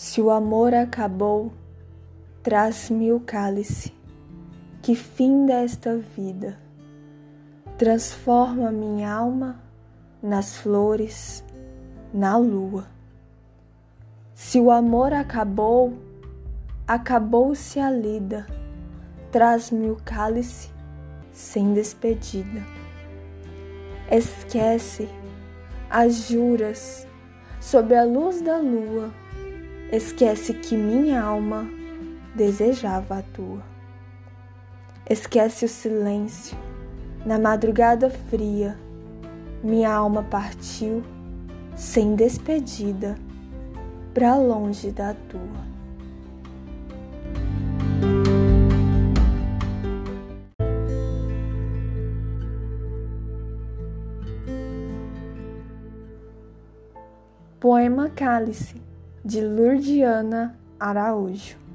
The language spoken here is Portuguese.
Se o amor acabou, traz-me o cálice, que finda esta vida. Transforma minha alma nas flores, na lua. Se o amor acabou, acabou-se a lida. Traz-me o cálice sem despedida. Esquece as juras sob a luz da lua Esquece que minha alma desejava a tua. Esquece o silêncio na madrugada fria. Minha alma partiu sem despedida para longe da tua. Poema Cálice de Lurdiana Araújo.